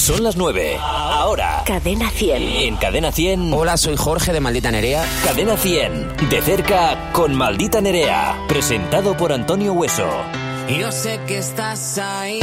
Son las 9. Ahora. Cadena 100. En Cadena 100. Hola, soy Jorge de Maldita Nerea. Cadena 100. De cerca con Maldita Nerea. Presentado por Antonio Hueso. Yo sé que estás ahí.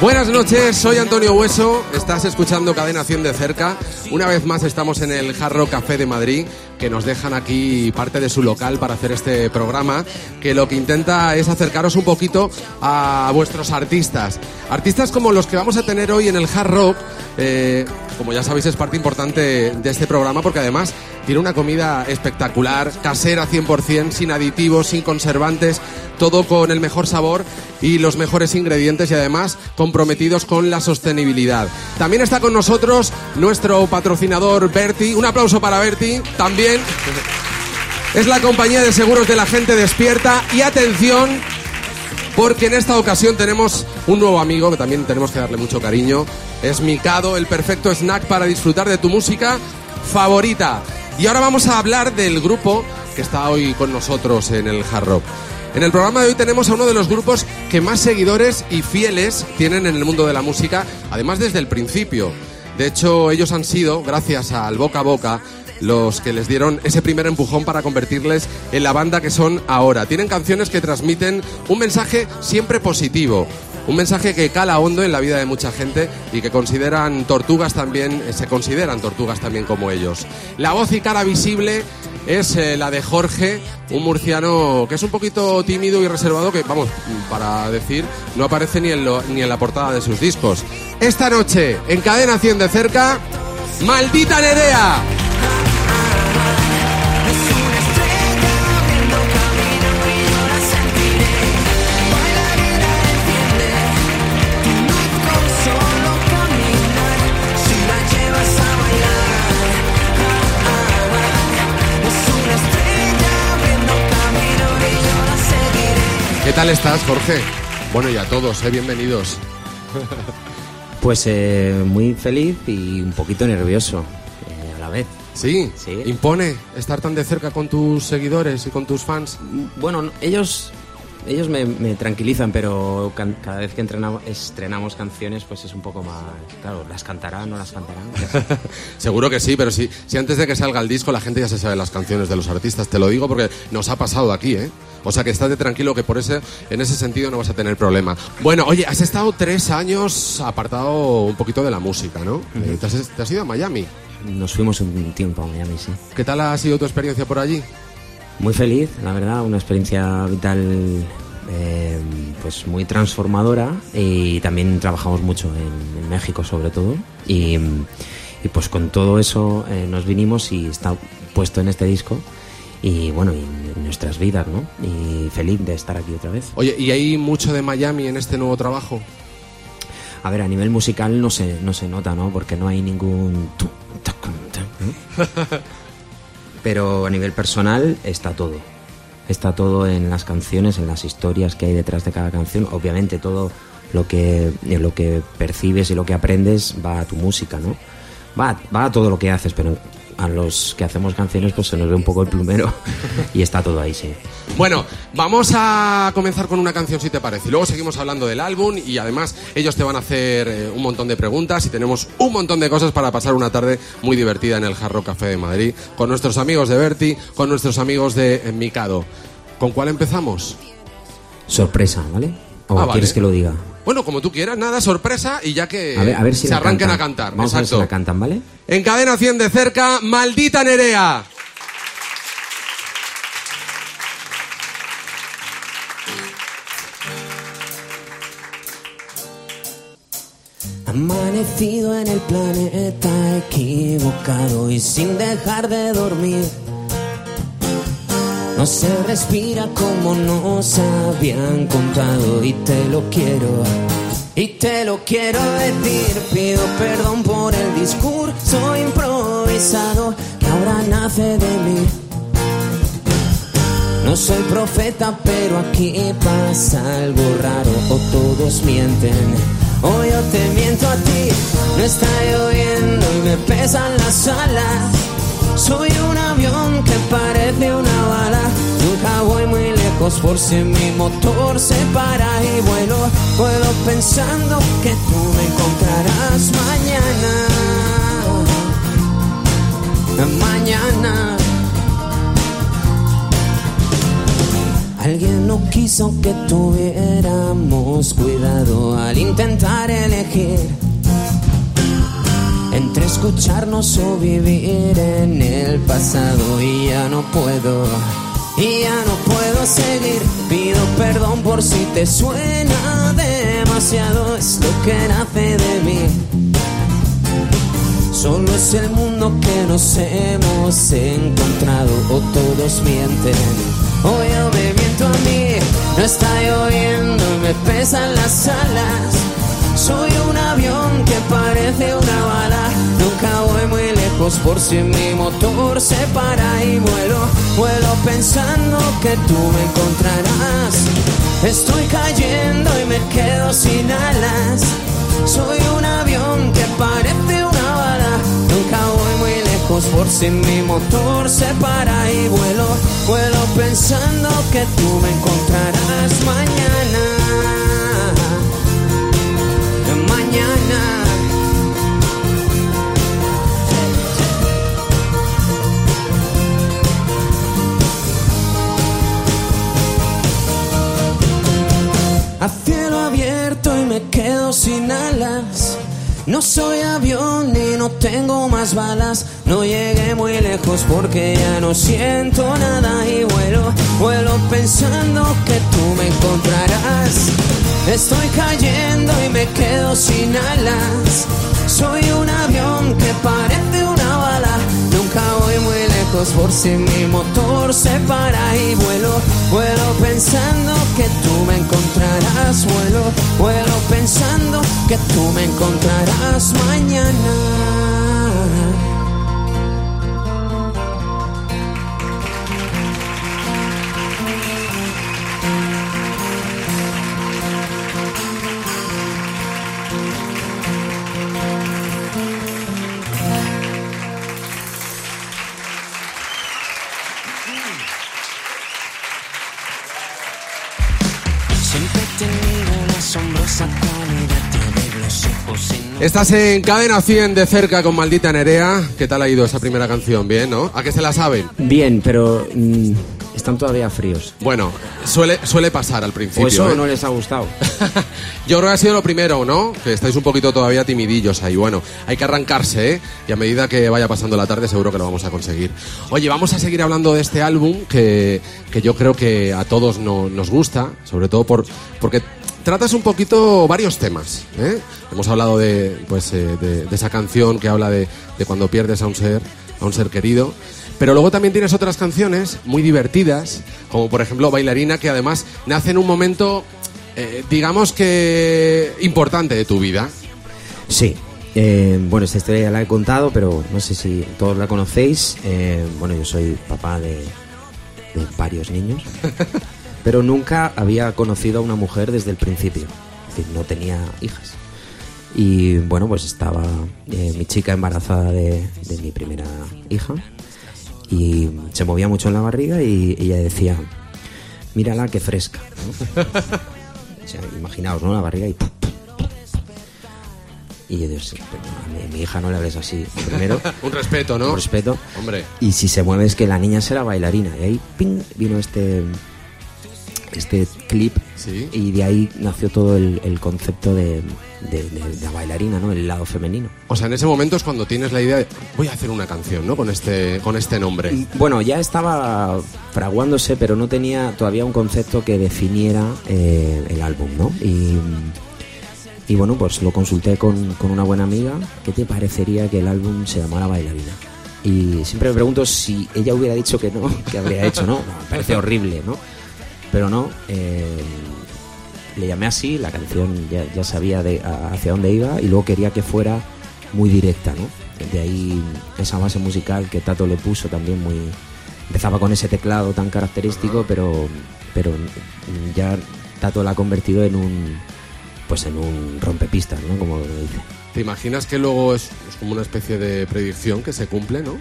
Buenas noches, soy Antonio Hueso, estás escuchando Cadena 100 de cerca. Una vez más estamos en el Jarro Café de Madrid, que nos dejan aquí parte de su local para hacer este programa, que lo que intenta es acercaros un poquito a vuestros artistas. Artistas como los que vamos a tener hoy en el Hard Rock, eh, como ya sabéis es parte importante de este programa, porque además tiene una comida espectacular, casera 100%, sin aditivos, sin conservantes, todo con el mejor sabor y los mejores ingredientes y además comprometidos con la sostenibilidad. También está con nosotros nuestro patrocinador Berti. Un aplauso para Berti. También es la compañía de seguros de la gente despierta. Y atención, porque en esta ocasión tenemos un nuevo amigo que también tenemos que darle mucho cariño. Es Mikado, el perfecto snack para disfrutar de tu música favorita. Y ahora vamos a hablar del grupo que está hoy con nosotros en el Hard Rock. En el programa de hoy tenemos a uno de los grupos que más seguidores y fieles tienen en el mundo de la música, además desde el principio. De hecho, ellos han sido, gracias al boca a boca, los que les dieron ese primer empujón para convertirles en la banda que son ahora. Tienen canciones que transmiten un mensaje siempre positivo, un mensaje que cala hondo en la vida de mucha gente y que consideran tortugas también, eh, se consideran tortugas también como ellos. La voz y cara visible es eh, la de Jorge, un murciano que es un poquito tímido y reservado, que vamos, para decir, no aparece ni en, la portada de sus discos. Esta noche, en Cadena 100 de cerca, ¡Maldita Nerea! ¿Qué tal estás, Jorge? Bueno, y a todos, eh, bienvenidos. Pues eh, muy feliz y un poquito nervioso eh, a la vez. Sí, Sí. impone estar tan de cerca con tus seguidores y con tus fans. Bueno, no- ellos ellos me, me tranquilizan, pero can- cada vez que entrenamos, estrenamos canciones, pues es un poco más... Claro, las cantarán, no las cantarán. Seguro que sí, pero si, si antes de que salga el disco la gente ya se sabe las canciones de los artistas, te lo digo porque nos ha pasado aquí, ¿eh? O sea que estate tranquilo que por ese, en ese sentido no vas a tener problema. Bueno, oye, has estado tres años apartado un poquito de la música, ¿no? Eh, te, has, te has ido a Miami. Nos fuimos un tiempo a Miami, sí. ¿Qué tal ha sido tu experiencia por allí? Muy feliz, la verdad, una experiencia vital eh, pues muy transformadora y también trabajamos mucho en, en México sobre todo y, y, pues con todo eso eh, nos vinimos y está puesto en este disco y bueno, y nuestras vidas, ¿no? Y feliz de estar aquí otra vez. Oye, ¿y hay mucho de Miami en este nuevo trabajo? A ver, a nivel musical no se, no se nota, ¿no? Porque no hay ningún... Pero a nivel personal está todo. Está todo en las canciones, en las historias que hay detrás de cada canción. Obviamente todo lo que, eh, lo que percibes y lo que aprendes va a tu música, ¿no? Va, va a todo lo que haces, pero a los que hacemos canciones pues se nos ve un poco el plumero y está todo ahí, sí. Bueno, vamos a comenzar con una canción si te parece. Y luego seguimos hablando del álbum y además ellos te van a hacer eh, un montón de preguntas y tenemos un montón de cosas para pasar una tarde muy divertida en el Jarro Café de Madrid con nuestros amigos de Berti, con nuestros amigos de eh, Mikado. ¿Con cuál empezamos? Sorpresa, ¿vale? ¿O Ah, vale. quieres que lo diga? Bueno, como tú quieras, nada, sorpresa y ya que A ver, a ver si se arranquen cantan. a cantar. Vamos a ver si la cantan, ¿vale? En cadena 100 de cerca, maldita Nerea. Amanecido en el planeta equivocado y sin dejar de dormir. No se respira como nos habían contado y te lo quiero. Y te lo quiero decir, pido perdón por el discurso improvisado que ahora nace de mí. No soy profeta, pero aquí pasa algo raro o todos mienten. O yo te miento a ti, no está lloviendo y me pesan las alas. Soy un avión que parece una bala, voy muy lejos por si mi motor se para y vuelo. Vuelo pensando que tú me encontrarás mañana. Mañana. Alguien no quiso que tuviéramos cuidado al intentar elegir entre escucharnos o vivir en el pasado y ya no puedo, y ya no puedo seguir. Pido perdón por si te suena demasiado, es lo que nace de mí. Solo es el mundo que nos hemos encontrado o todos mienten. O yo me miento a mí, no está lloviendo, me pesan las alas. Soy un avión que parece una bala. Lejos por si mi motor se para y vuelo. Vuelo pensando que tú me encontrarás. Estoy cayendo y me quedo sin alas. Soy un avión que parece una bala. Nunca voy muy lejos por si mi motor se para y vuelo. Vuelo pensando que tú me encontrarás mañana. A cielo abierto y me quedo sin alas. No soy avión ni no tengo más balas. No llegué muy lejos porque ya no siento nada y vuelo, vuelo pensando que tú me encontrarás. Estoy cayendo y me quedo sin alas. Soy un avión que parece una bala. Nunca voy muy lejos por si mi motor se para y vuelo. Vuelo pensando que tú me encontrarás. Vuelo, vuelo pensando que tú me encontrarás mañana. Estás en Cadena 100 de cerca con Maldita Nerea. ¿Qué tal ha ido esa primera canción? Bien, ¿no? ¿A qué se la saben? Bien, pero mm, están todavía fríos. Bueno, suele, suele pasar al principio. O eso ¿eh? no les ha gustado. Yo creo que ha sido lo primero, ¿no? Que estáis un poquito todavía timidillos ahí. Bueno, hay que arrancarse, ¿eh? Y a medida que vaya pasando la tarde seguro que lo vamos a conseguir. Oye, vamos a seguir hablando de este álbum que, que yo creo que a todos no- nos gusta, sobre todo por, porque tratas un poquito varios temas, ¿eh? Hemos hablado de, pues, eh, de, de esa canción que habla de, de cuando pierdes a un ser, a un ser querido. Pero luego también tienes otras canciones muy divertidas, como por ejemplo Bailarina, que además nace en un momento, eh, digamos que importante de tu vida. Sí. Eh, bueno, esta historia ya la he contado, pero no sé si todos la conocéis. Eh, bueno, yo soy papá de, de varios niños, pero nunca había conocido a una mujer desde el principio. Es decir, no tenía hijas. Y bueno, pues estaba eh, mi chica embarazada de, de mi primera hija y se movía mucho en la barriga y ella decía, mírala qué fresca. ¿no? O sea, imaginaos, ¿no? La barriga y... ¡pum! Y yo digo, sí, pero a mi, mi hija no le hables así. Primero, Un respeto, ¿no? con respeto. Hombre. Y si se mueve es que la niña será bailarina. Y ahí, ping, vino este este clip Sí. y de ahí nació todo el, el concepto de, de- de- de la bailarina, ¿no? El lado femenino. O sea, en ese momento es cuando tienes la idea de voy a hacer una canción, ¿no? Con este, con este nombre. Bueno, ya estaba fraguándose, pero no tenía todavía un concepto que definiera eh, el álbum, ¿no? Y, y bueno, pues lo consulté con, con una buena amiga. ¿Qué te parecería que el álbum se llamara Bailarina? Y siempre me pregunto si ella hubiera dicho que no, ¿qué habría hecho, no? No, me parece horrible, ¿no? Pero no, eh, le llamé así, la canción ya, ya sabía de, a- hacia dónde iba y luego quería que fuera muy directa, ¿no? De ahí esa base musical que Tato le puso también muy... Empezaba con ese teclado tan característico, pero, pero ya Tato la ha convertido en un pues en un rompepistas, ¿no? Como dice. ¿Te imaginas que luego es, es como una especie de predicción que se cumple, ¿no?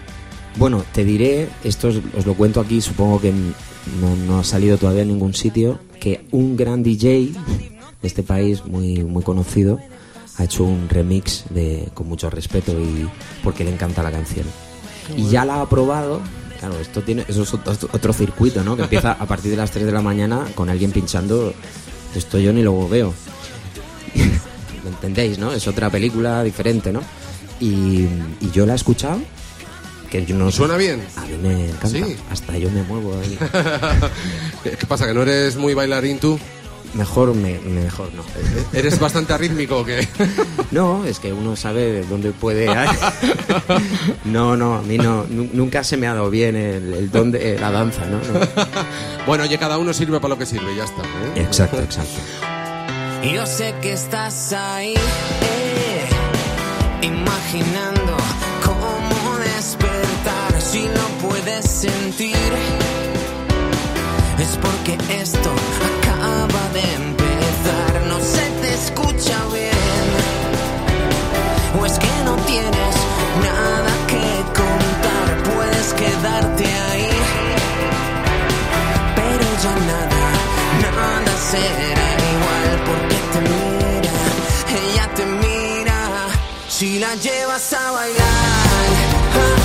Bueno, te diré, esto os, lo cuento aquí, supongo que no, no ha salido todavía en ningún sitio, que un gran DJ de este país, muy, muy conocido, ha hecho un remix de, con mucho respeto y porque le encanta la canción. Y ya la ha probado. Claro, esto tiene, eso es otro, otro circuito, ¿no? Que empieza a partir de las 3 de la mañana con alguien pinchando. Esto yo ni lo veo. ¿Lo entendéis, no? Es otra película diferente, ¿no? Y, y yo la he escuchado. Que yo no ¿Suena bien? A mí me encanta. Sí. Hasta yo me muevo ahí. ¿Qué pasa? ¿Que no eres muy bailarín tú? Mejor, me, mejor no. ¿Eres bastante arrítmico o qué? No, es que uno sabe dónde puede. No, no, a mí no. nu- Nunca se me ha dado bien el, el don de la danza, ¿no? No. Bueno, oye, cada uno sirve para lo que sirve, ya está. ¿eh? Exacto, exacto. Yo sé que estás ahí, eh, imaginando si no puedes sentir. Es porque esto acaba de empezar, no se te escucha bien. O es que no tienes nada que contar, puedes quedarte ahí. Pero ya nada, nada será igual. Porque te mira, ella te mira, si la llevas a bailar,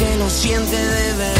porque lo siente de verdad.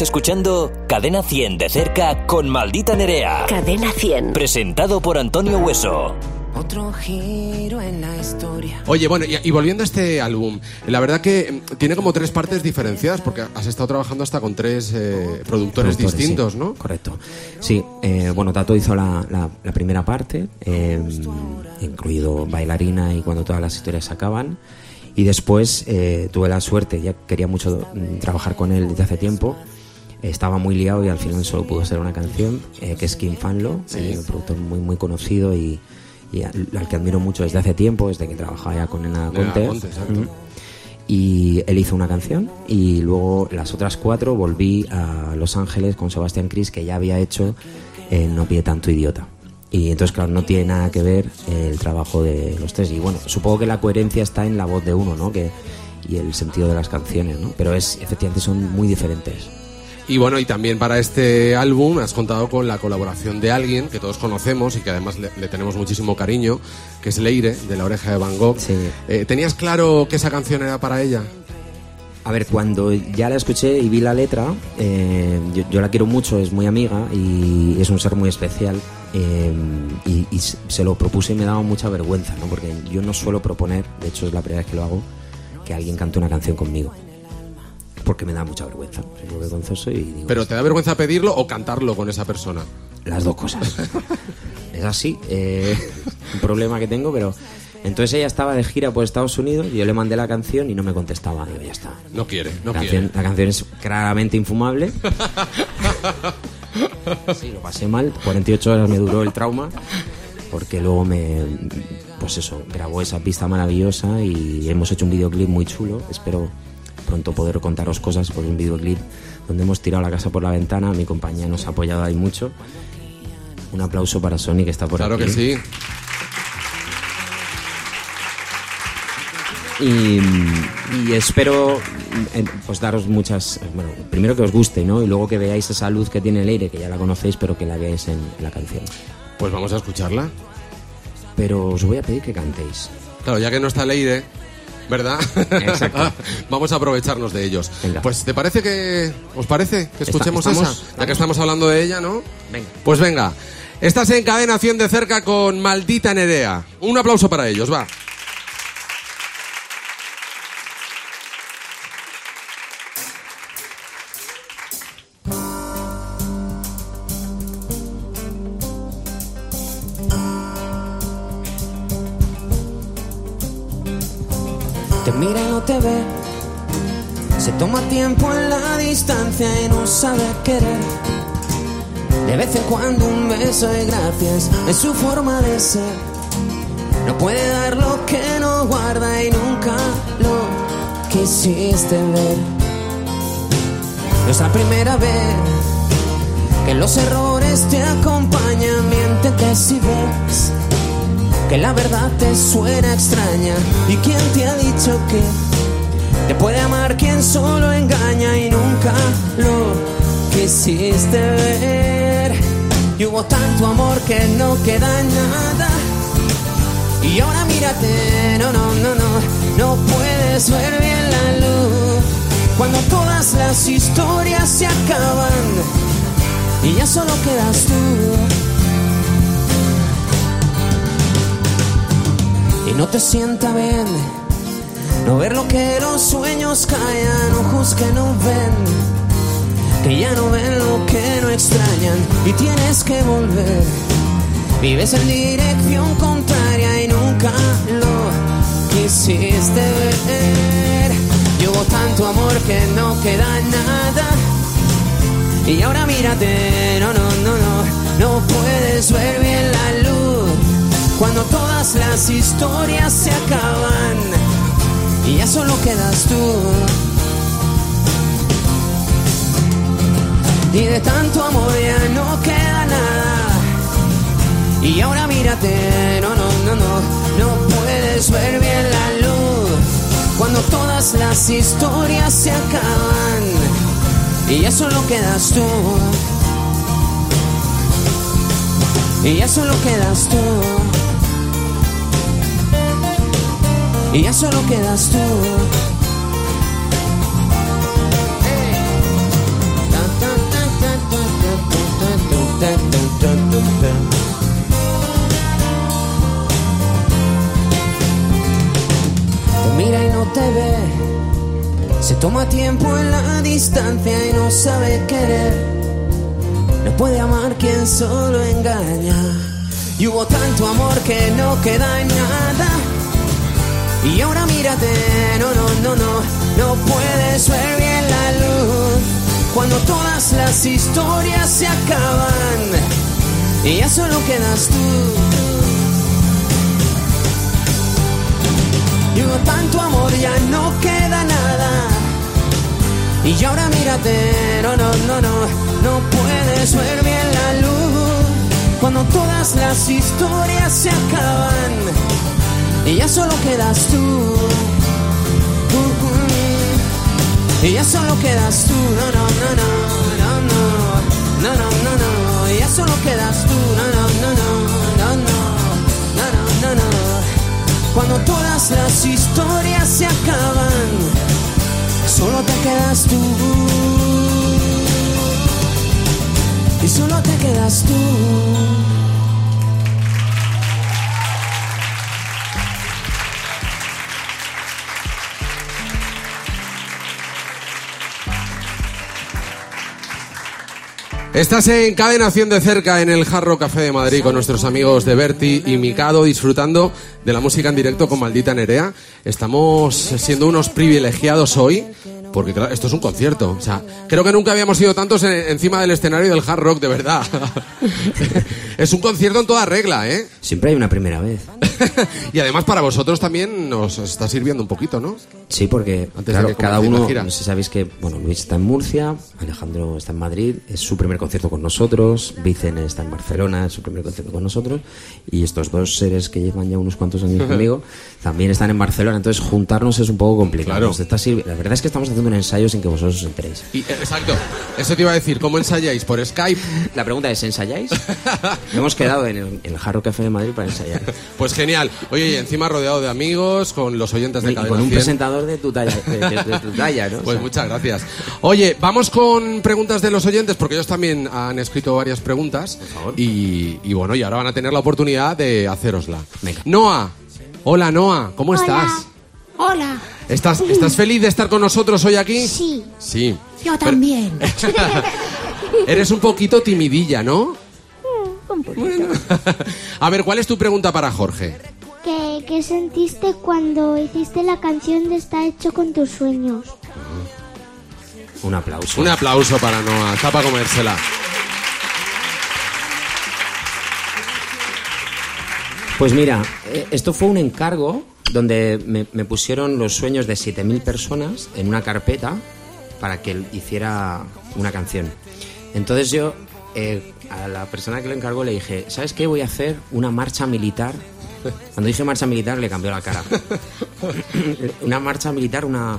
Escuchando Cadena 100 de cerca con Maldita Nerea. Cadena 100. Presentado por Antonio Hueso. Otro giro en la historia. Oye, bueno, y, y volviendo a este álbum, la verdad que mm, tiene como tres partes diferenciadas, porque has estado trabajando hasta con tres eh, productores, Productores, distintos, sí, ¿no? Correcto. Sí, eh, bueno, Tato hizo la, la- la primera parte, eh, incluido bailarina y cuando todas las historias se acaban. Y después eh, tuve la suerte, ya quería mucho mm, trabajar con él desde hace tiempo. Estaba muy liado y al final solo pudo ser una canción, eh, que es Kim Fanlo, eh, un productor muy, muy conocido y, y al, al que admiro mucho desde hace tiempo, desde que trabajaba ya con Nena Conte. Y él hizo una canción y luego las otras cuatro volví a Los Ángeles con Sebastián Cris que ya había hecho eh, No pide tanto idiota. Y entonces, claro, no tiene nada que ver el trabajo de los tres. Y bueno, supongo que la coherencia está en la voz de uno, ¿no? Que, y el sentido de las canciones, ¿no? Pero es, efectivamente son muy diferentes. Y bueno, y también para este álbum has contado con la colaboración de alguien que todos conocemos y que además le, le tenemos muchísimo cariño, que es Leire, de La Oreja de Van Gogh. Sí. Eh, ¿Tenías claro que esa canción era para ella? A ver, cuando ya la escuché y vi la letra, eh, yo, yo la quiero mucho, es muy amiga y es un ser muy especial. eh, y, y se se lo propuse y me daba mucha vergüenza, ¿no? Porque yo no suelo proponer, de hecho es la primera vez que lo hago, que alguien cante una canción conmigo. Porque me da mucha vergüenza. Soy muy vergonzoso y digo, ¿Pero te da vergüenza pedirlo o cantarlo con esa persona? las dos cosas. es así, eh, un problema que tengo, pero... Entonces ella estaba de gira por Estados Unidos, y yo le mandé la canción y no me contestaba. Digo, ya está. No quiere, no la, quiere. canción, la canción es claramente infumable. Sí, lo pasé mal. 48 horas me duró el trauma. Porque luego me. Pues eso, grabó esa pista maravillosa y hemos hecho un videoclip muy chulo. Espero pronto poder contaros cosas por un videoclip donde hemos tirado la casa por la ventana. Mi compañía nos ha apoyado ahí mucho. Un aplauso para Sony que está por Claro aquí. que sí. Y, y espero eh, pues daros muchas bueno primero que os guste no y luego que veáis esa luz que tiene Leire que ya la conocéis pero que la veáis en, en la canción Pues vamos a escucharla. pero os voy a pedir que cantéis Claro, ya que no está Leire, ¿verdad? Exacto. Vamos a aprovecharnos de ellos. Venga. Pues ¿te parece que os parece que escuchemos estamos- esa? Ya que estamos hablando de ella, ¿no? Venga. Pues venga. Estás en cadena 100 de cerca con Maldita Nerea. Un aplauso para ellos, va. Se toma tiempo en la distancia y no sabe querer. De vez en cuando un beso y gracias es su forma de ser. No puede dar lo que no guarda y nunca lo quisiste ver. Nuestra primera vez que los errores te acompañan, miéntete si ves que la verdad te suena extraña. ¿Y quién te ha dicho que te puede amar quien solo engaña y nunca lo quisiste ver? Y hubo tanto amor que no queda nada. Y ahora mírate, no, no, no, no, no puedes ver bien la luz. Cuando todas las historias se acaban y ya solo quedas tú. y no te sienta bien. No ver lo que los sueños callan, ojos que no ven, que ya no ven lo que no extrañan y tienes que volver. Vives en dirección contraria y nunca lo quisiste ver. Y hubo tanto amor que no queda nada. Y ahora mírate, no, no, no, no, no puedes ver bien la luz cuando todas las historias se acaban y ya solo quedas tú. Y de tanto amor ya no queda nada. Y ahora mírate, no, no, no, no, no puedes ver bien la luz cuando todas las historias se acaban y ya solo quedas tú. Y ya solo quedas tú. Y ya solo quedas tú. Te mira y no te ve. Se toma tiempo en la distancia y no sabe querer. No puede amar quien solo engaña. Y hubo tanto amor que no queda en nada. Y ahora mírate, no, no, no, no, no puedes ver bien la luz. Cuando todas las historias se acaban y ya solo quedas tú. Digo, tanto amor ya no queda nada. Y ahora mírate, no, no, no, no, no puedes ver bien la luz. Cuando todas las historias se acaban y ya solo quedas tú. Uh, uh. Y ya solo quedas tú, no, no, no, no, no, no, no, no, no, y ya solo quedas tú, no, no, no, no, no, no, no, no, no. Cuando todas las historias se acaban, solo te quedas tú. Y solo te quedas tú. Estás en Cadenación de cerca en el Jarro Café de Madrid con nuestros amigos de Berti y Mikado disfrutando de la música en directo con Maldita Nerea. Estamos siendo unos privilegiados hoy porque claro, esto es un concierto. O sea, creo que nunca habíamos sido tantos en- encima del escenario del hard rock, de verdad. es un concierto en toda regla, ¿eh? Siempre hay una primera vez. y además para vosotros también nos está sirviendo un poquito, ¿no? Sí, porque Antes de claro, que cada uno, no sé si sabéis que, bueno, Luis está en Murcia, Alejandro está en Madrid, es su primer concierto con nosotros, Vicen está en Barcelona, es su primer concierto con nosotros, y estos dos seres que llevan ya unos cuantos años conmigo también están en Barcelona, entonces juntarnos es un poco complicado. Claro. Está La verdad es que estamos haciendo un ensayo sin que vosotros os enteréis. Y, eh, exacto. Eso te iba a decir. ¿Cómo ensayáis? ¿Por Skype? La pregunta es, ¿ensayáis? Hemos quedado en el, en el Jarro Café de Madrid para ensayar. Pues genial. Oye, y encima rodeado de amigos, con los oyentes de Y Cadena con un 100. presentador de tu talla, de, de- de tu talla ¿no? O Pues sea, muchas gracias. Oye, vamos con preguntas de los oyentes, porque ellos también han escrito varias preguntas. favor. Y, y bueno, y ahora van a tener la oportunidad de hacerosla. Venga. Noah. Hola, Noah. ¿Cómo estás? Hola. ¿Estás, ¿Estás feliz de estar con nosotros hoy aquí? Sí, Sí. yo también. Eres un poquito timidilla, ¿no? Un poco. A ver, ¿cuál es tu pregunta para Jorge? ¿Qué, qué sentiste cuando hiciste la canción de Está hecho con tus sueños? Un aplauso. Un aplauso para Noah. Está para comérsela. Pues mira, eh, esto fue un encargo donde me, me pusieron los sueños de 7.000 personas en una carpeta para que hiciera una canción. Entonces yo eh, a la persona que lo encargó le dije, ¿sabes qué? Voy a hacer una marcha militar. Cuando dije marcha militar le cambió la cara. una marcha militar, una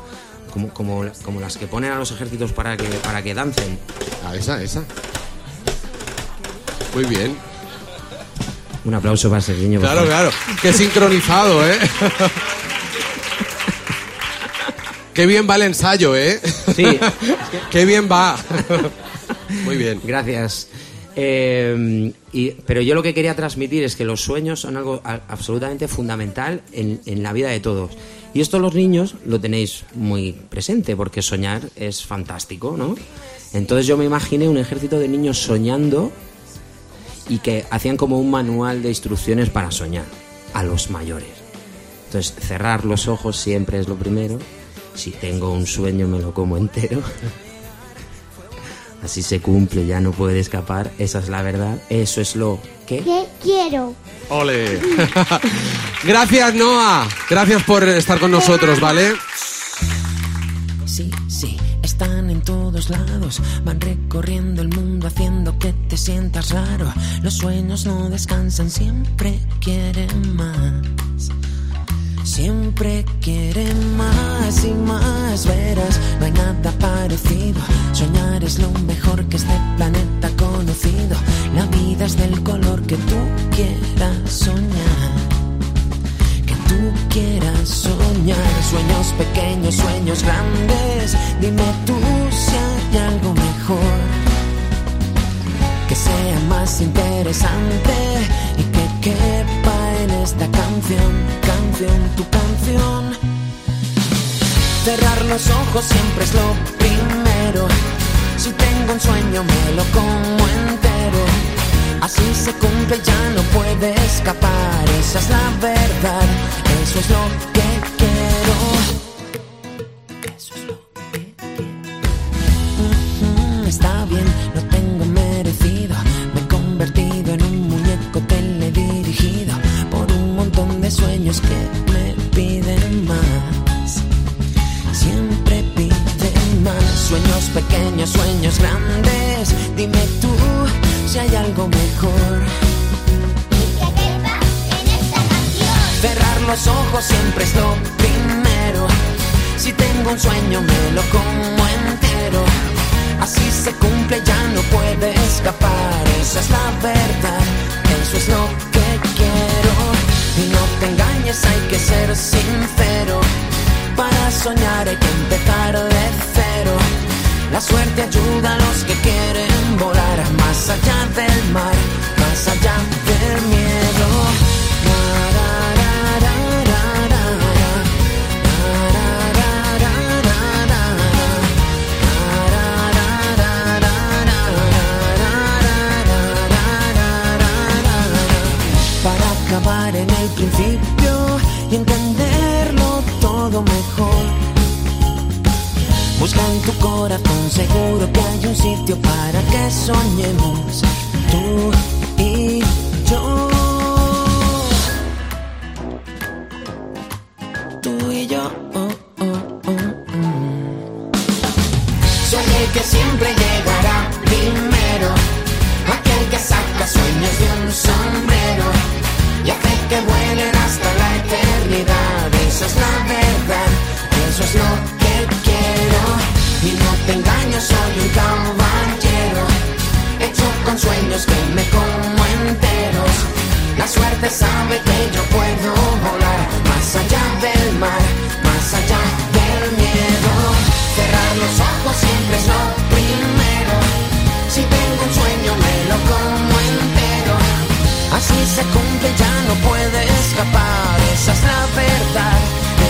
como, como, como las que ponen a los ejércitos para que, para que dancen. Ah, esa, esa. Muy bien. Un aplauso para Sergiño. Claro, claro. Qué sincronizado, ¿eh? Qué bien va el ensayo, ¿eh? Sí. Qué bien va. Muy bien. Gracias. Eh, y- pero yo lo que quería transmitir es que los sueños son algo a- absolutamente fundamental en, en la vida de todos. Y esto los niños lo tenéis muy presente porque soñar es fantástico, ¿no? Entonces yo me imaginé un ejército de niños soñando y que hacían como un manual de instrucciones para soñar a los mayores. Entonces cerrar los ojos siempre es lo primero. Si tengo un sueño me lo como entero. Así se cumple, ya no puede escapar. Esa es la verdad. Eso es lo que. ¿Qué quiero? Ole. Gracias, Noah. Gracias por estar con nosotros, ¿vale? Sí, sí, todos lados, van recorriendo el mundo haciendo que te sientas raro. Los sueños no descansan, siempre quieren más. Siempre quieren más y más, verás, no hay nada parecido. Soñar es lo mejor que este planeta ha conocido. La vida es del color que tú quieras soñar tú quieras soñar. Sueños pequeños, sueños grandes. Dime tú si hay algo mejor. Que sea más interesante y que quepa en esta canción, canción, tu canción. Cerrar los ojos siempre es lo primero. Si tengo un sueño me lo como entero. Así se cumple, ya no puede escapar. Esa es la verdad, eso es lo que quiero. Eso es lo que quiero. Está bien, no tengo merecido. Me he convertido en un muñeco teledirigido por un montón de sueños que me piden más. Siempre piden más. Sueños pequeños, sueños grandes. Dime tú si hay algo mejor. Cerrar los ojos siempre es lo primero. Si tengo un sueño me lo como entero. Así se cumple, ya no puede escapar. Esa es la verdad, eso es lo que quiero. Y no te engañes, hay que ser sincero. Para soñar hay que empezar de cero. La suerte ayuda a los que quieren volar más allá del mar, más allá del miedo. Para acabar en el principio y entenderlo todo mejor. Busca en tu corazón, seguro que hay un sitio para que soñemos tú y yo.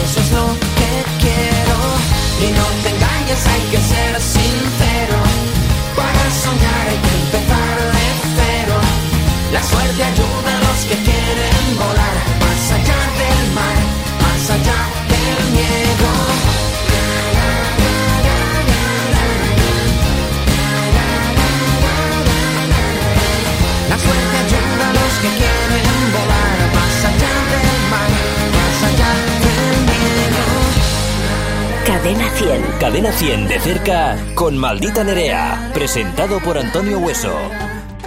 Eso es lo que quiero. Y no te engañes, hay que Cadena 100 de cerca con Maldita Nerea. Presentado por Antonio Hueso.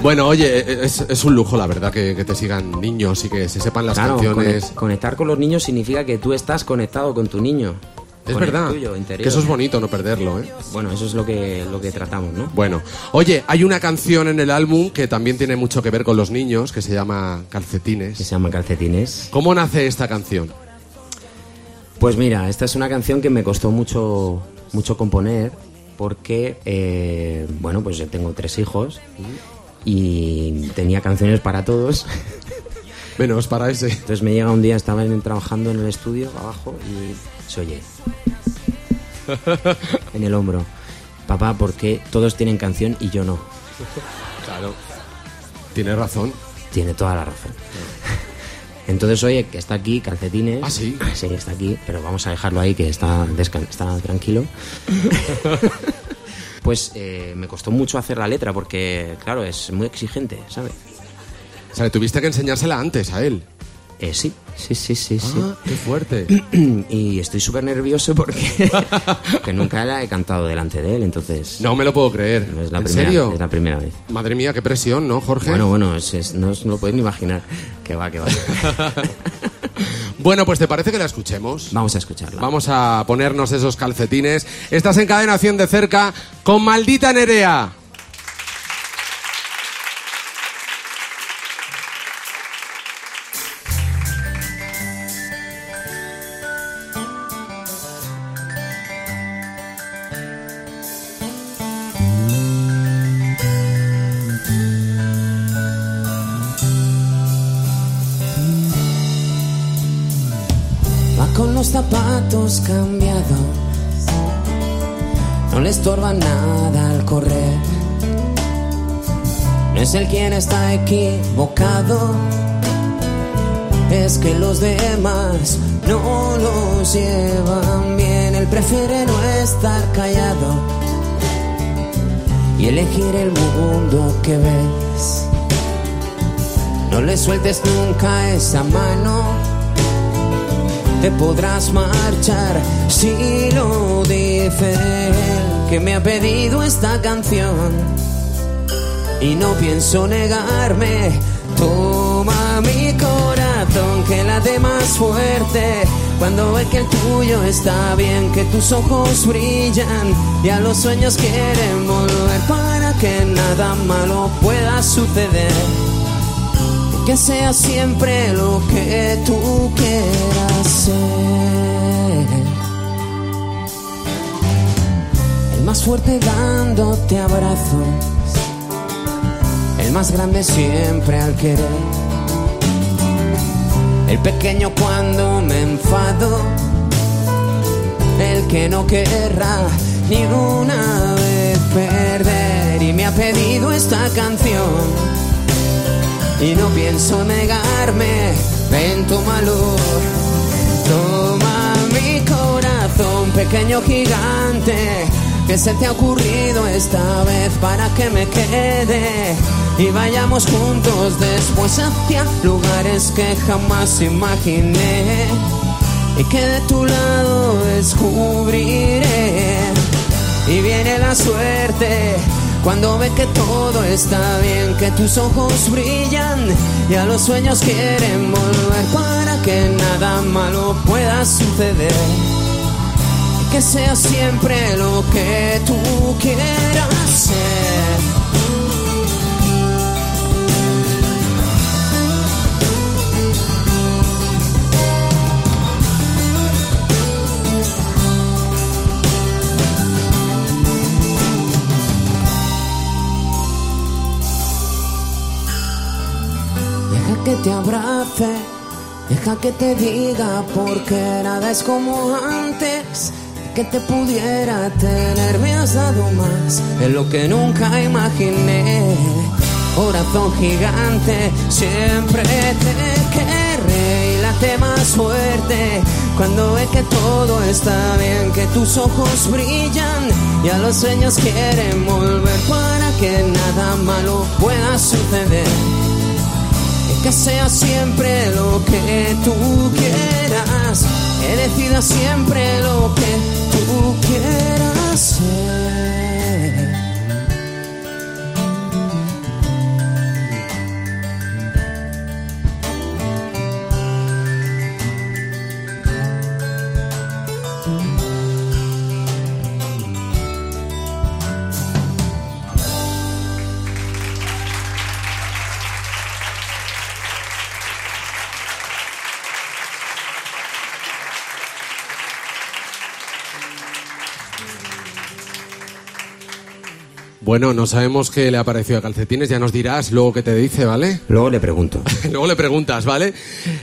Bueno, oye, es, es un lujo, la verdad, que, que te sigan niños y que se sepan las Claro, canciones. conec- conectar con los niños significa que tú estás conectado con tu niño. Es con el verdad. tuyo interior. Que eso es bonito, no perderlo, ¿eh? Bueno, eso es lo que, lo que tratamos, ¿no? Bueno, oye, hay una canción en el álbum que también tiene mucho que ver con los niños, que se llama Calcetines. Que se llama Calcetines. ¿Cómo nace esta canción? Pues mira, esta es una canción que me costó mucho, mucho componer porque, eh, bueno, pues yo tengo tres hijos y tenía canciones para todos. Menos para ese. Entonces me llega un día, estaba trabajando en el estudio abajo y se oye en el hombro. Papá, ¿por qué todos tienen canción y yo no? Claro. Tienes razón. Tiene toda la razón. Entonces, oye, que está aquí, calcetines. Ah, sí. Sí, está aquí, pero vamos a dejarlo ahí, que está, está tranquilo. pues eh, me costó mucho hacer la letra porque, claro, es muy exigente, ¿sabes? O sea, tuviste que enseñársela antes a él. Eh, sí, sí, sí, sí, sí. Ah, qué fuerte. y estoy súper nervioso porque que nunca la he cantado delante de él, entonces... No me lo puedo creer. Es la ¿En primera, serio? Es la primera vez. Madre mía, qué presión, ¿no, Jorge? Bueno, bueno, es- es- no os lo ni imaginar. Que va, que va. Bueno, pues ¿te parece que la escuchemos? Vamos a escucharla. Vamos a ponernos esos calcetines. Estás en cadena 100 de cerca con Maldita Nerea. Nunca esa mano te podrás marchar si lo dice él. que me ha pedido esta canción y no pienso negarme. Toma mi corazón que late más fuerte cuando ve que el tuyo está bien, que tus ojos brillan y a los sueños quieren volver para que nada malo pueda suceder. Que sea siempre lo que tú quieras ser. El más fuerte dándote abrazos, el más grande siempre al querer. El pequeño cuando me enfado, el que no querrá ni una vez perder y me ha pedido esta canción y no pienso negarme, ven tómalo, toma mi corazón, pequeño gigante, que se te ha ocurrido esta vez para que me quede y vayamos juntos después hacia lugares que jamás imaginé. Y que de tu lado descubriré. Y viene la suerte cuando ve que todo está bien, que tus ojos brillan y a los sueños quieren volver para que nada malo pueda suceder. Que sea siempre lo que tú quieras ser. Que te abrace, deja que te diga porque nada es como antes. Que te pudiera tener, me has dado más de lo que nunca imaginé. Corazón gigante, siempre te querré y late más fuerte. Cuando ve que todo está bien, que tus ojos brillan y a los sueños quieren volver para que nada malo pueda suceder que sea siempre lo que tú quieras, que decida siempre lo que tú quieras. Bueno, no sabemos qué le ha parecido a Calcetines, ya nos dirás luego qué te dice, ¿vale? Luego le pregunto. luego le preguntas, ¿vale?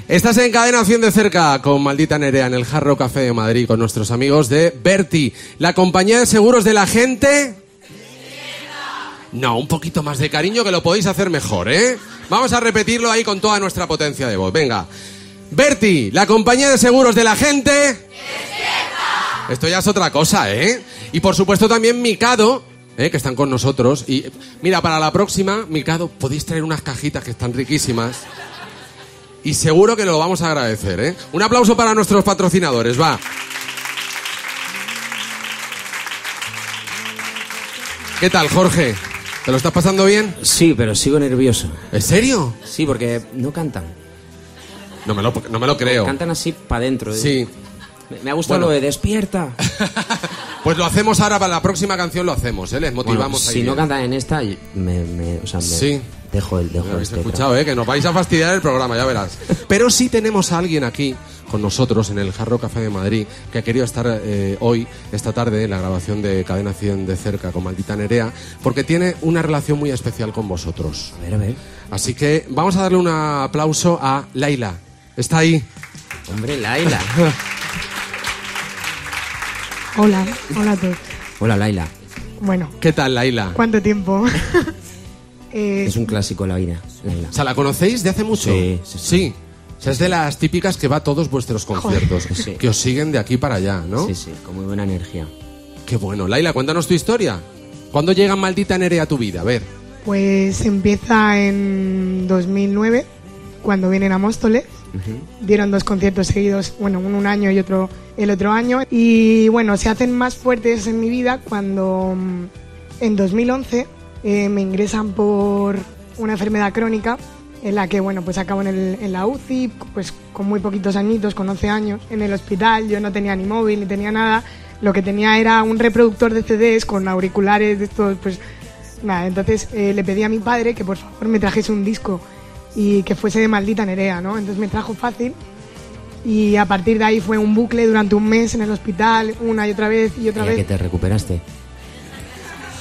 Estás en Cadenación de Cerca con Maldita Nerea en el Jarro Café de Madrid con nuestros amigos de Berti, la compañía de seguros de la gente... No, un poquito más de cariño que lo podéis hacer mejor, ¿eh? Vamos a repetirlo ahí con toda nuestra potencia de voz. Venga. Berti, la compañía de seguros de la gente... Esto ya es otra cosa, ¿eh? Y por supuesto también Mikado, ¿eh? que están con nosotros. Y mira, para la próxima, Mikado, podéis traer unas cajitas que están riquísimas. Y seguro que lo vamos a agradecer, ¿eh? Un aplauso para nuestros patrocinadores, va. ¿Qué tal, Jorge? ¿Te lo estás pasando bien? Sí, pero sigo nervioso. ¿En serio? Sí, porque no cantan. No me lo, no me lo creo. Cantan así para adentro. Sí. Me- ha gustado Bueno. lo de despierta. Pues lo hacemos ahora, para la próxima canción lo hacemos, ¿eh? Les Bueno, motivamos ahí si no bien. cantan en esta, me, me- o sea, me Sí. dejo el dejo este escuchado, ¿eh? Que nos vais a fastidiar el programa, ya verás. Pero sí tenemos a alguien aquí con nosotros en el Jarro Café de Madrid que ha querido estar eh, hoy, esta tarde, en la grabación de Cadena 100 de cerca con Maldita Nerea, porque tiene una relación muy especial con vosotros. A ver, a ver. Así que vamos a darle un aplauso a Laila. ¿Está ahí? Hombre, Laila. Hola, hola a todos. Hola, Laila. Bueno, ¿Qué tal, Laila? ¿cuánto tiempo? Eh, Es un clásico la vida, Laila. O sea, ¿la conocéis de hace mucho? Sí, sí, sí. O sea, es de las típicas que va a todos vuestros conciertos, Sí. que os siguen de aquí para allá, ¿no? Sí, sí, con muy buena energía. Qué bueno. Laila, cuéntanos tu historia. ¿Cuándo llega Maldita Nerea a tu vida? A ver. pues empieza en 2009, cuando vienen a Móstoles. Dieron dos conciertos seguidos, bueno, uno un año y otro el otro año. Y bueno, se hacen más fuertes en mi vida cuando mm, en 2011 eh, me ingresan por una enfermedad crónica en la que, bueno, pues acabo en, el- en la UCI, pues con muy poquitos añitos, con 11 años, en el hospital, yo no tenía ni móvil ni tenía nada, lo que tenía era un reproductor de CDs con auriculares de estos, pues nada, entonces eh, le pedí a mi padre que por favor me trajese un disco y que fuese de maldita Nerea, ¿no? Entonces me trajo fácil y a partir de ahí fue un bucle durante un mes en el hospital, una y otra vez y otra que vez. te recuperaste.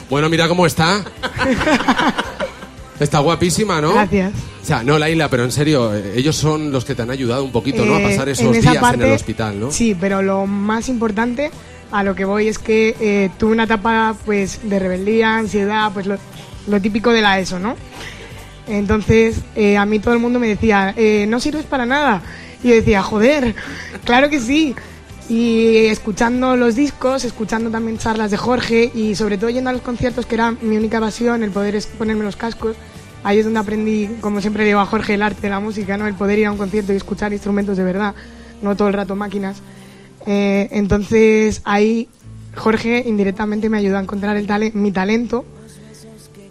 Bueno, mira cómo está. Está guapísima, ¿no? Gracias. O sea, no, Laila, pero en serio, eh, ellos son los que te han ayudado un poquito, ¿no? A Eh, pasar esos en días parte, en el hospital, ¿no? Sí, pero lo más importante a lo que voy es que eh, tuve una etapa pues de rebeldía, ansiedad, pues lo, lo típico de la ESO, ¿no? Entonces eh, a mí todo el mundo me decía, eh, no sirves para nada. Y yo decía, joder, claro que sí. Y escuchando los discos, escuchando también charlas de Jorge y sobre todo yendo a los conciertos, que era mi única pasión, el poder ponerme los cascos. Ahí es donde aprendí, como siempre digo a Jorge, el arte de la música, ¿no? El poder ir a un concierto y escuchar instrumentos de verdad, no todo el rato máquinas. Eh, entonces ahí Jorge indirectamente me ayudó a encontrar mi talento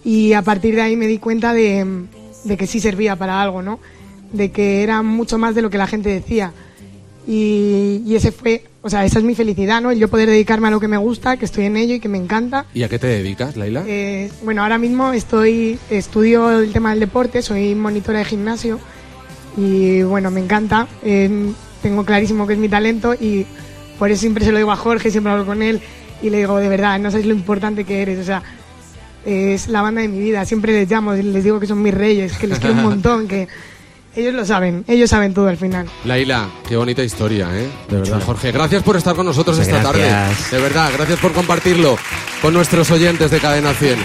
y a partir de ahí me di cuenta de, de que sí servía para algo, ¿no? De que era mucho más de lo que la gente decía. Y, y ese fue, o sea, esa es mi felicidad, ¿no? El yo poder dedicarme a lo que me gusta, que estoy en ello y que me encanta. ¿Y a qué te dedicas, Laila? Eh, bueno, ahora mismo estoy estudio el tema del deporte, soy monitora de gimnasio y bueno, me encanta. Eh, tengo clarísimo que es mi talento y por eso siempre se lo digo a Jorge, siempre hablo con él y le digo, de verdad, no sabes lo importante que eres, o sea, es la banda de mi vida. Siempre les llamo, les digo que son mis reyes, que les quiero un montón, que ellos lo saben, ellos saben todo al final. Laila, qué bonita historia, ¿eh? De verdad, Jorge. Gracias por estar con nosotros Muchas esta tarde. gracias. De verdad, gracias por compartirlo con nuestros oyentes de Cadena 100.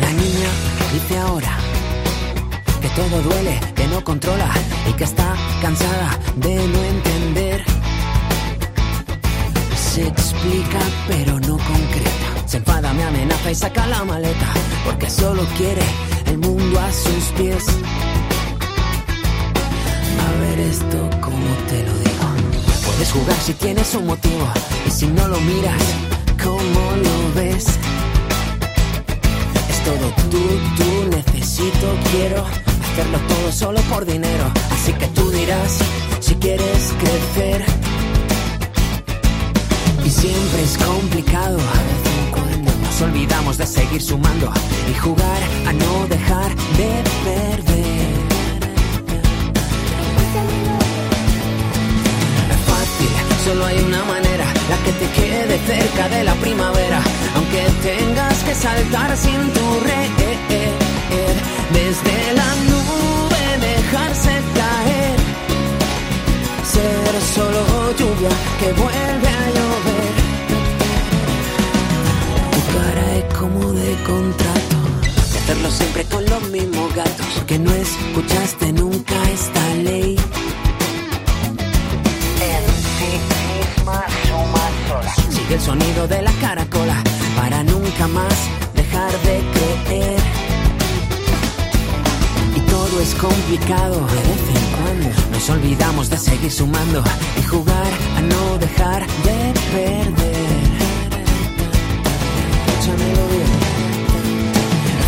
La niña dice ahora que todo duele, que no controla y que está cansada de no entender. Se explica pero no concreta. Se enfada, me amenaza y saca la maleta porque solo quiere el mundo a sus pies. A ver esto como te lo digo. Puedes jugar si tienes un motivo y si no lo miras, ¿cómo lo ves? Es todo tú, tú, necesito, quiero hacerlo todo solo por dinero. Así que tú dirás si quieres crecer. Y siempre es complicado. De seguir sumando y jugar a no dejar de perder. Es fácil, solo hay una manera, la que te quede cerca de la primavera, aunque tengas que saltar sin tu red, desde la nube dejarse caer, ser solo lluvia que vuelve a llover. Como de contrato, de hacerlo siempre con los mismos gatos, que no escuchaste nunca esta ley. Sigue el sonido de la caracola para nunca más dejar de creer. Y todo es complicado de vez en cuando. Nos olvidamos de seguir sumando y jugar a no dejar de perder. Escúchamelo.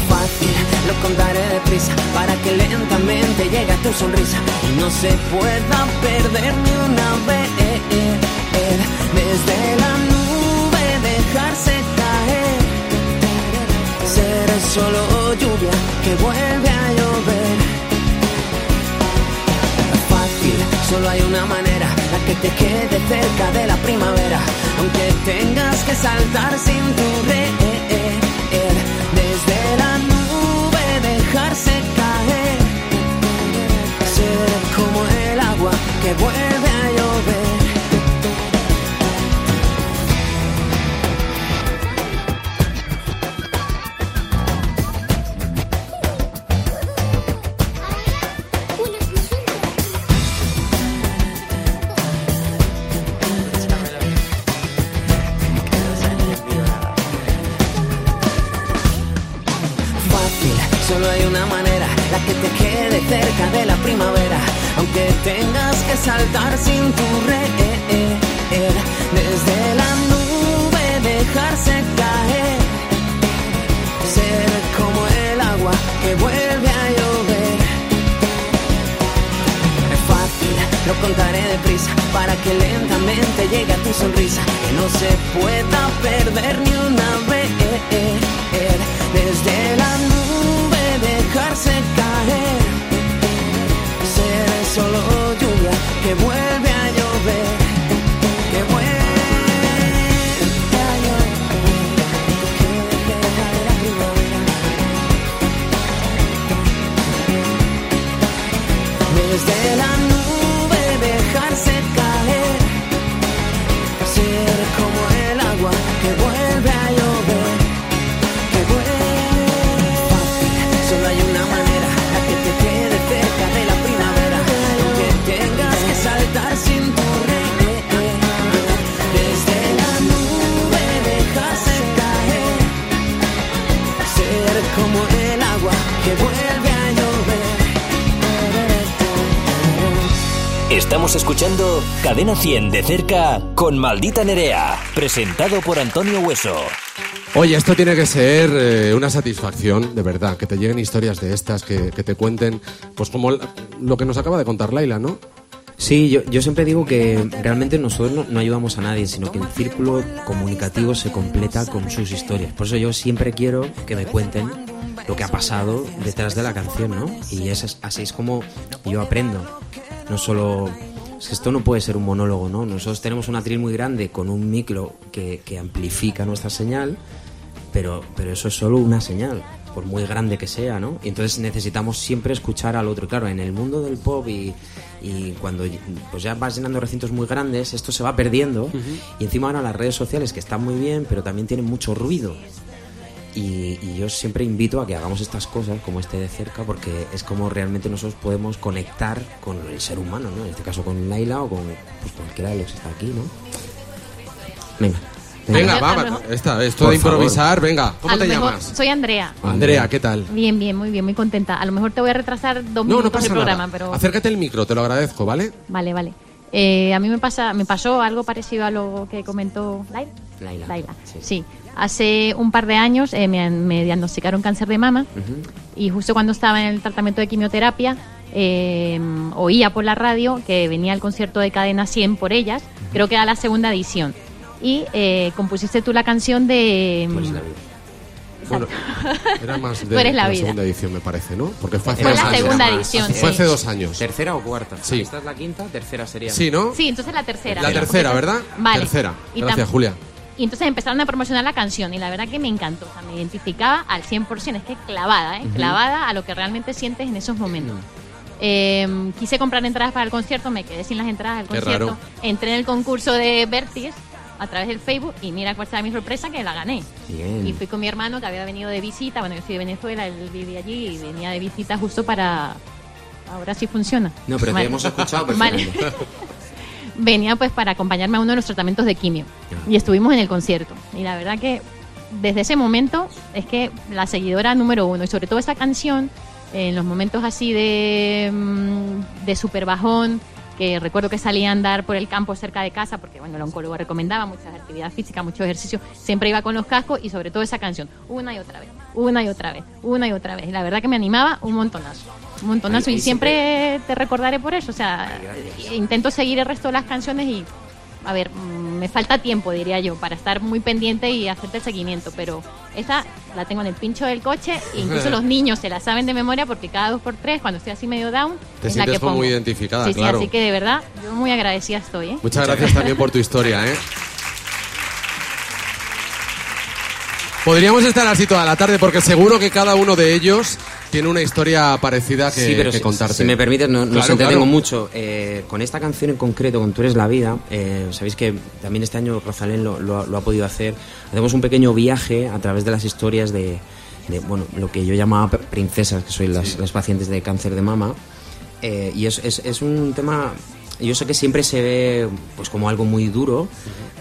Fácil, lo contaré deprisa para que lentamente llegue tu sonrisa y no se pueda perder ni una vez. Desde la nube dejarse caer, ser solo lluvia que vuelve a llover. Fácil, solo hay una manera, la que te quede cerca de la primavera, aunque tengas que saltar sin tu red. Desde la nube dejarse caer, ser como el agua que vuelve Cadena 100 de cerca con Maldita Nerea, presentado por Antonio Hueso. Oye, esto tiene que ser eh, una satisfacción, de verdad, que te lleguen historias de estas, que, que te cuenten, pues como lo que nos acaba de contar Laila, ¿no? Sí, yo, yo siempre digo que realmente nosotros no, no ayudamos a nadie, sino que el círculo comunicativo se completa con sus historias. Por eso yo siempre quiero que me cuenten lo que ha pasado detrás de la canción, ¿no? Y es, as- así es como yo aprendo. No solo... es que esto no puede ser un monólogo, ¿no? Nosotros tenemos un atril muy grande con un micro que, que amplifica nuestra señal, pero, pero eso es solo una señal, por muy grande que sea, ¿no? Y entonces necesitamos siempre escuchar al otro. Claro, en el mundo del pop y, y cuando pues ya vas llenando recintos muy grandes, esto se va perdiendo. Y encima ahora las redes sociales, que están muy bien, pero también tienen mucho ruido. Y, y yo siempre invito a que hagamos estas cosas como este de cerca porque es como realmente nosotros podemos conectar con el ser humano, ¿no? En este caso con Laila o con pues, cualquiera de los que está aquí, ¿no? Venga. Venga, A va, esta, esto Por de improvisar, venga, ¿cómo A te mejor- llamas? Soy Andrea. Andrea, ¿qué tal? Bien, bien, muy bien, muy contenta. A lo mejor te voy a retrasar dos No, minutos no pasa del programa, nada. pero Acércate el micro, te lo agradezco, ¿vale? vale, vale. Eh, a mí me pasa, me pasó algo parecido a lo que comentó Laila. Laila. Sí. Sí. Hace un par de años eh, me, me diagnosticaron cáncer de mama y justo cuando estaba en el tratamiento de quimioterapia eh, oía por la radio que venía el concierto de Cadena 100 por ellas. Creo que era la segunda edición. Y eh, compusiste tú la canción de... Pues la vida. Bueno, era más de la segunda edición, me parece, ¿no? Porque fue hace Fue dos la años. segunda edición, Fue hace dos años. ¿Tercera o cuarta? Sí. Esta es la quinta, tercera sería. Sí, ¿no? Sí, entonces la tercera. La tercera, ¿verdad? Vale. Tercera. Gracias, Julia. Y entonces empezaron a promocionar la canción y la verdad que me encantó. O sea, me identificaba al 100%, es que clavada, ¿eh? Clavada a lo que realmente sientes en esos momentos. Eh, quise comprar entradas para el concierto, me quedé sin las entradas del Qué concierto. raro. Entré en el concurso de Vertis a través del Facebook y mira cuál será mi sorpresa que la gané. Bien. Y fui con mi hermano que había venido de visita, bueno, yo soy de Venezuela, él vive allí y venía de visita justo para... Ahora sí funciona. No, pero te Vale. hemos escuchado Vale. Venía pues para acompañarme a uno de los tratamientos de quimio. Y estuvimos en el concierto. Y la verdad que desde ese momento es que la seguidora número uno y sobre todo esa canción en los momentos así de mm, de super bajón que recuerdo que salía a andar por el campo cerca de casa porque bueno el oncólogo recomendaba muchas actividades físicas mucho ejercicio siempre iba con los cascos y sobre todo esa canción una y otra vez una y otra vez una y otra vez. Y la verdad que me animaba un montonazo un montonazo Ay, y siempre te recordaré por eso o sea Ay, gracias. intento seguir el resto de las canciones y a ver, mm, me falta tiempo, diría yo, para estar muy pendiente y hacerte el seguimiento, pero esa la tengo en el pincho del coche e incluso los niños se la saben de memoria porque cada dos por tres, cuando estoy así medio down, Te es la sientes que como pongo. muy identificada, sí, sí, claro. así que de verdad, yo muy agradecida estoy, ¿eh? Muchas gracias también por tu historia, ¿eh? Podríamos estar así toda la tarde porque seguro que cada uno de ellos tiene una historia parecida que, sí, pero que si, contarte. si me permites, no, Claro, os entretengo claro. mucho. Eh, con esta canción en concreto, con Tú eres la vida, eh, sabéis que también este año Rosalén lo, lo ha- lo ha podido hacer. Hacemos un pequeño viaje a través de las historias de, de, bueno, lo que yo llamaba princesas, que soy las, las pacientes de cáncer de mama. Eh, y es, es, es un tema, yo sé que siempre se ve pues como algo muy duro,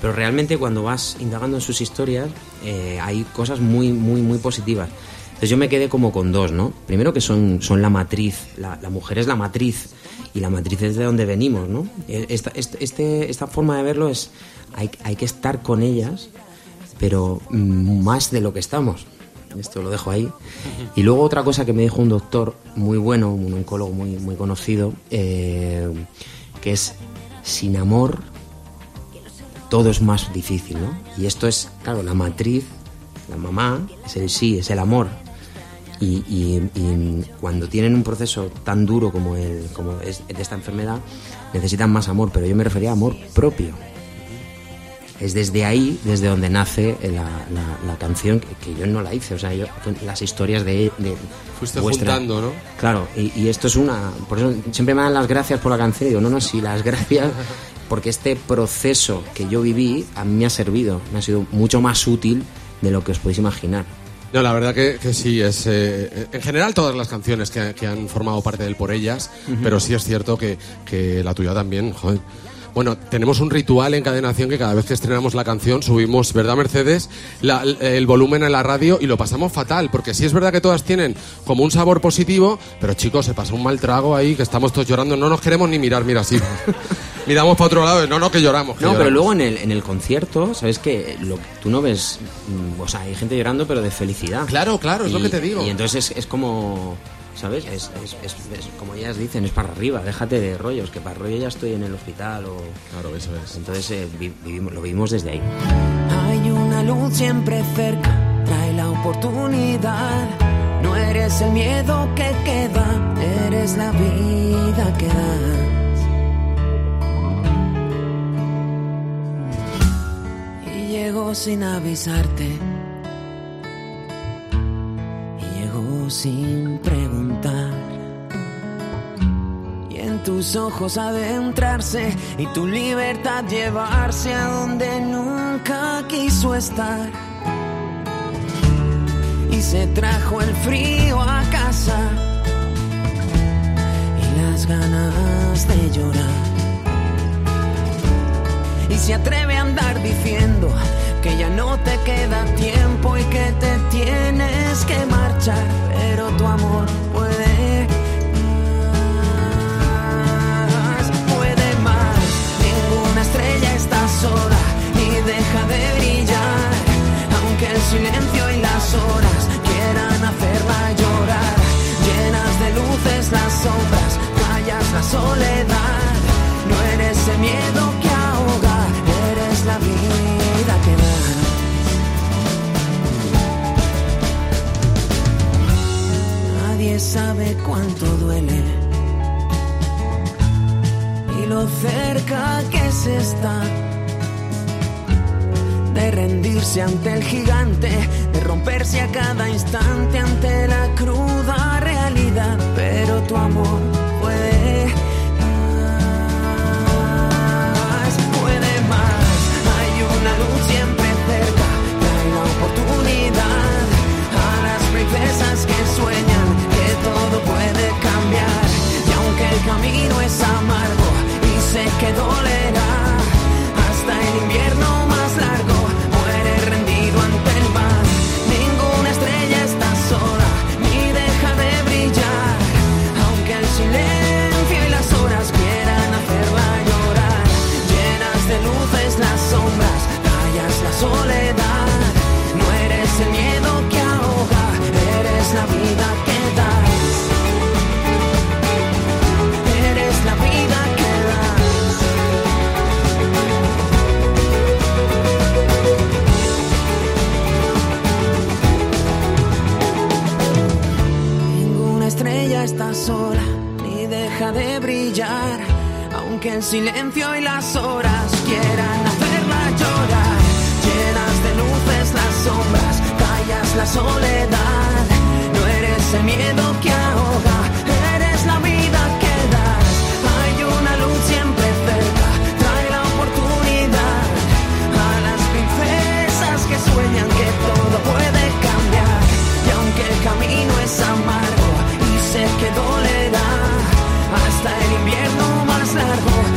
pero realmente cuando vas indagando en sus historias eh, hay cosas muy, muy, muy positivas. Entonces yo me quedé como con dos, ¿no? Primero que son, son la matriz, la, la mujer es la matriz y la matriz es de donde venimos, ¿no? Eh, Esta, este- esta forma de verlo es, hay, hay que estar con ellas, pero más de lo que estamos. Esto lo dejo ahí. Y luego otra cosa que me dijo un doctor muy bueno, un oncólogo muy, muy conocido, eh, que es, sin amor todo es más difícil, ¿no? Y esto es, claro, la matriz, la mamá, es el sí, es el amor. Y, y- y cuando tienen un proceso tan duro como, el, como es de esta enfermedad, necesitan más amor, pero yo me refería a amor propio. Es desde ahí, desde donde nace la, la- la canción, que, que yo no la hice, o sea, yo, las historias de... de Fuiste vuestra- juntando, ¿no? Claro, y, y esto es una... Por eso siempre me dan las gracias por la canción y digo, no, no, sí, las gracias porque este proceso que yo viví a mí me ha servido, me ha sido mucho más útil de lo que os podéis imaginar. No, la verdad que, que sí, es eh, en general todas las canciones que, que han formado parte del Por Ellas, pero sí es cierto que, que la tuya también, joder. Bueno, tenemos un ritual en Cadenación que cada vez que estrenamos la canción subimos, ¿verdad Mercedes? La- el volumen en la radio y lo pasamos fatal, porque sí es verdad que todas tienen como un sabor positivo, pero chicos, se pasa un mal trago ahí, que estamos todos llorando, no nos queremos ni mirar, mira así. Miramos para otro lado, no, no, que lloramos. que No, pero luego en el, en el concierto, ¿sabes que Tú no ves. mm, O sea, hay gente llorando, pero de felicidad. Claro, claro, es lo que te digo. Y entonces es, es como. ¿Sabes? Es, es- es- es como ellas dicen, es para arriba, déjate de rollos, que para rollo ya estoy en el hospital o... Claro, eso es. Entonces eh, vi- vivimos, lo vivimos desde ahí. Hay una luz siempre cerca, trae la oportunidad. No eres el miedo que queda, eres la vida que das. Y llegó sin avisarte. Y llegó sin preguntar. Tus ojos adentrarse y tu libertad llevarse a donde nunca quiso estar. Y se trajo el frío a casa y las ganas de llorar. Y se atreve a andar diciendo que ya no te queda tiempo y que te tienes que marchar, pero tu amor puede sola y deja de brillar, aunque el silencio y las horas quieran hacerla llorar. Llenas de luces las sombras, callas la soledad. No eres el miedo que ahoga, eres la vida que das. Nadie sabe cuánto duele y lo cerca que se está de rendirse ante el gigante, de romperse a cada instante ante la cruda realidad. Pero tu amor puede más, puede más. Hay una luz siempre cerca, trae la oportunidad a las princesas que sueñan que todo puede cambiar. Y aunque el camino es amargo y sé que dolerá, ni deja de brillar, aunque el silencio y las horas quieran hacerla llorar. Llenas de luces las sombras, callas la soledad. No eres el miedo que ahoga, eres la vida que das. Hay una luz siempre cerca, trae la oportunidad a las princesas que sueñan que todo puede cambiar. Y aunque el camino es más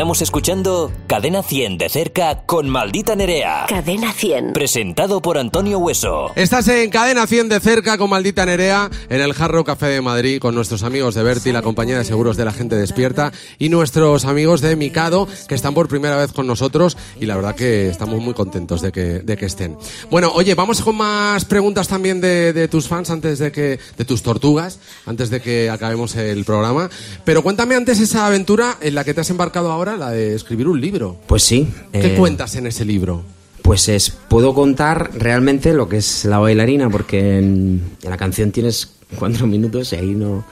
Estamos escuchando Cadena 100 de cerca con Maldita Nerea. Cadena 100. Presentado por Antonio Hueso. Estás en Cadena 100 de cerca con Maldita Nerea en el Jarro Café de Madrid con nuestros amigos de Berti, la compañía de seguros de la gente despierta y nuestros amigos de Mikado que están por primera vez con nosotros y la verdad que estamos muy contentos de que, de que estén. Bueno, oye, vamos con más preguntas también de, de tus fans antes de que, de tus tortugas, antes de que acabemos el programa. Pero cuéntame antes esa aventura en la que te has embarcado ahora, la de escribir un libro. Pues sí. ¿Qué eh, cuentas en ese libro? Pues es, puedo contar realmente lo que es la bailarina, porque en, en la canción tienes cuatro minutos y ahí no...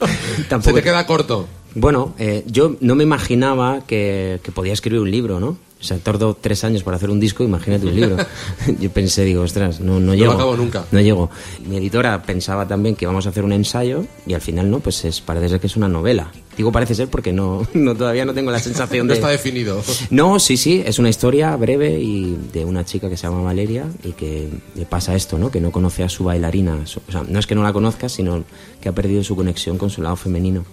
Se tampoco te queda corto. Bueno, eh, yo no me imaginaba que, que podía escribir un libro, ¿no? O sea, tardo tres años para hacer un disco, imagínate un libro. yo pensé, digo, ostras, no, no llego. acabo nunca. No llego. Mi editora pensaba también que íbamos a hacer un ensayo y al final no, pues es, parece ser que es una novela. Digo parece ser porque no, no todavía no tengo la sensación No de... está definido. No, sí, sí, es una historia breve y de una chica que se llama Valeria y que le pasa esto, ¿no? Que no conoce a su bailarina. O sea, no es que no la conozca, sino que ha perdido su conexión con su lado femenino.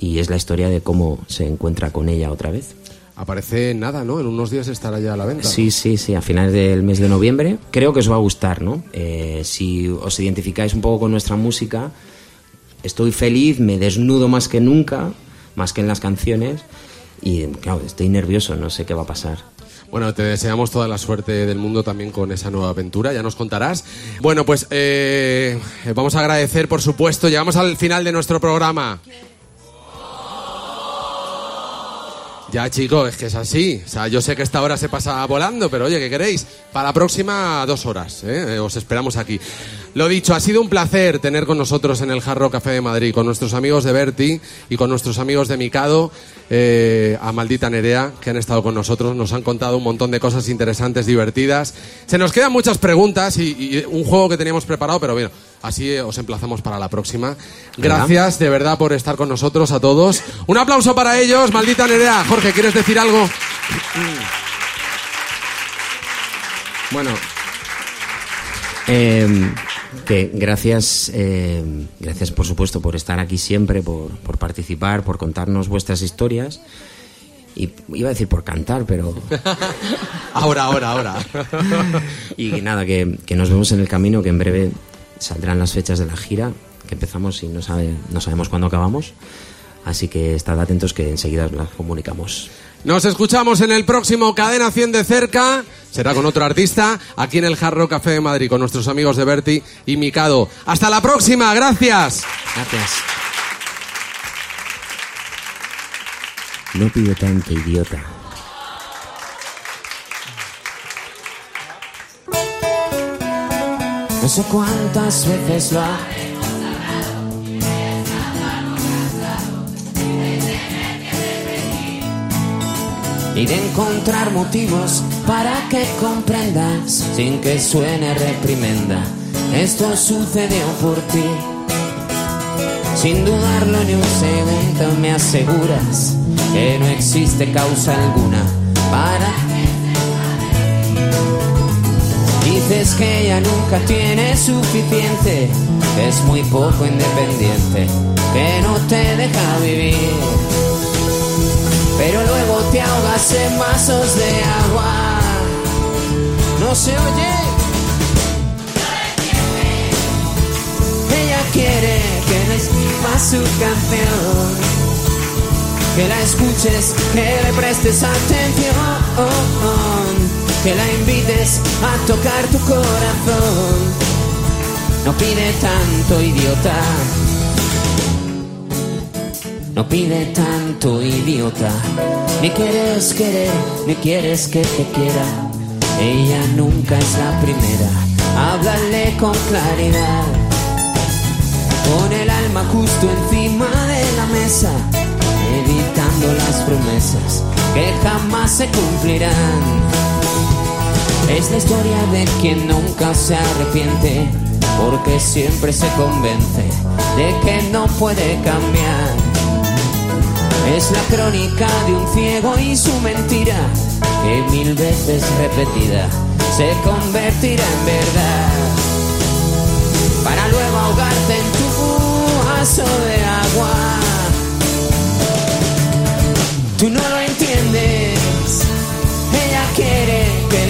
Y es la historia de cómo se encuentra con ella otra vez. Aparece nada, ¿no? En unos días estará ya a la venta. Sí, sí, sí, a finales del mes de noviembre. Creo que os va a gustar, ¿no? Eh, si os identificáis un poco con nuestra música, estoy feliz, me desnudo más que nunca, más que en las canciones. Y claro, estoy nervioso, no sé qué va a pasar. Bueno, te deseamos toda la suerte del mundo también con esa nueva aventura, ya nos contarás. Bueno, pues eh, vamos a agradecer, por supuesto, llegamos al final de nuestro programa. Ya, chicos, es que es así. O sea, yo sé que esta hora se pasa volando, pero oye, ¿qué queréis? Para la próxima, dos horas. ¿eh? Eh, Os esperamos aquí. Lo dicho, ha sido un placer tener con nosotros en el Jarro Café de Madrid, con nuestros amigos de Berti y con nuestros amigos de Mikado, eh, a Maldita Nerea, que han estado con nosotros. Nos han contado un montón de cosas interesantes, divertidas. Se nos quedan muchas preguntas y, y un juego que teníamos preparado, pero bueno, así os emplazamos para la próxima. Gracias de verdad por estar con nosotros a todos. Un aplauso para ellos, Maldita Nerea. Jorge, ¿quieres decir algo? Bueno, eh, que gracias, eh, gracias por supuesto por estar aquí siempre, por, por participar, por contarnos vuestras historias. Y iba a decir por cantar, pero... Ahora, ahora, ahora. Y nada, que, que nos vemos en el camino, que en breve saldrán las fechas de la gira, que empezamos y no, sabe, no sabemos cuándo acabamos. Así que estad atentos que enseguida las comunicamos. Nos escuchamos en el próximo Cadena 100 de cerca. Será con otro artista aquí en el Jarro Café de Madrid con nuestros amigos de Berti y Mikado. Hasta la próxima, gracias. Gracias. No pido tanto, idiota. No sé cuántas veces lo ha y de encontrar motivos para que comprendas sin que suene reprimenda. Esto sucedió por ti. Sin dudarlo ni un segundo me aseguras que no existe causa alguna para... Dices que ella nunca tiene suficiente, es muy poco independiente, que no te deja vivir. Pero luego te ahogas en vasos de agua. No se oye. Ella quiere que le escribas su canción, que la escuches, que le prestes atención, que la invites a tocar tu corazón. No pide tanto, idiota. No pide tanto, idiota. Ni quieres querer, ni quieres que te quiera. Ella nunca es la primera. Háblale con claridad. Con el alma justo encima de la mesa. Evitando las promesas que jamás se cumplirán. Es la historia de quien nunca se arrepiente. Porque siempre se convence de que no puede cambiar. Es la crónica de un ciego y su mentira, que mil veces repetida se convertirá en verdad. Para luego ahogarte en tu vaso de agua. Tú no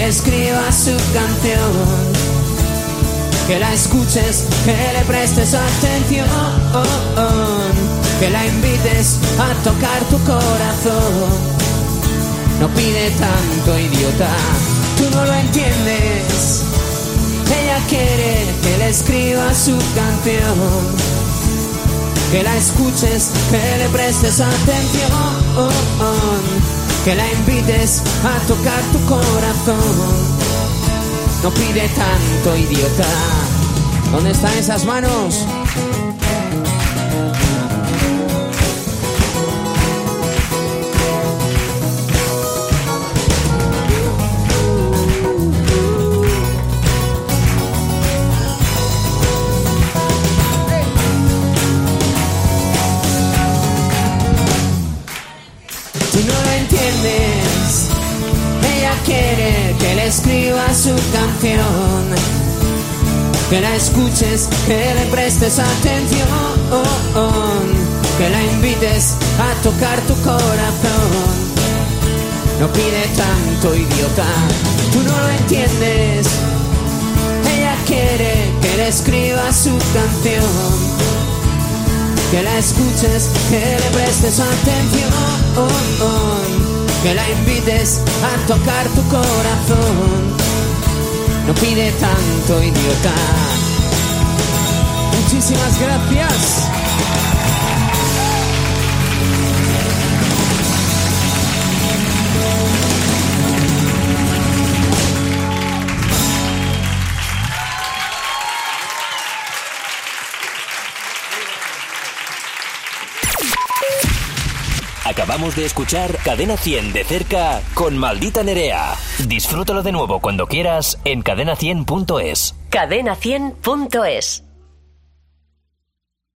escriba su canción. Que la escuches, que le prestes atención. Que la invites a tocar tu corazón. No pide tanto, idiota, tú no lo entiendes. Ella quiere que le escriba su canción que la escuches, que le prestes atención, que la invites a tocar tu corazón. No pide tanto, idiota. ¿Dónde están esas manos? Que le escriba su canción. Que la escuches, que le prestes atención. Que la invites a tocar tu corazón. No pide tanto, idiota. Tú no lo entiendes. Ella quiere que le escriba su canción que la escuches, que le prestes atención, que la invites a tocar tu corazón. No pide tanto, idiota. Muchísimas gracias. Acabamos de escuchar Cadena 100 de cerca con Maldita Nerea. Disfrútalo de nuevo cuando quieras en cadena100.es. Cadena100.es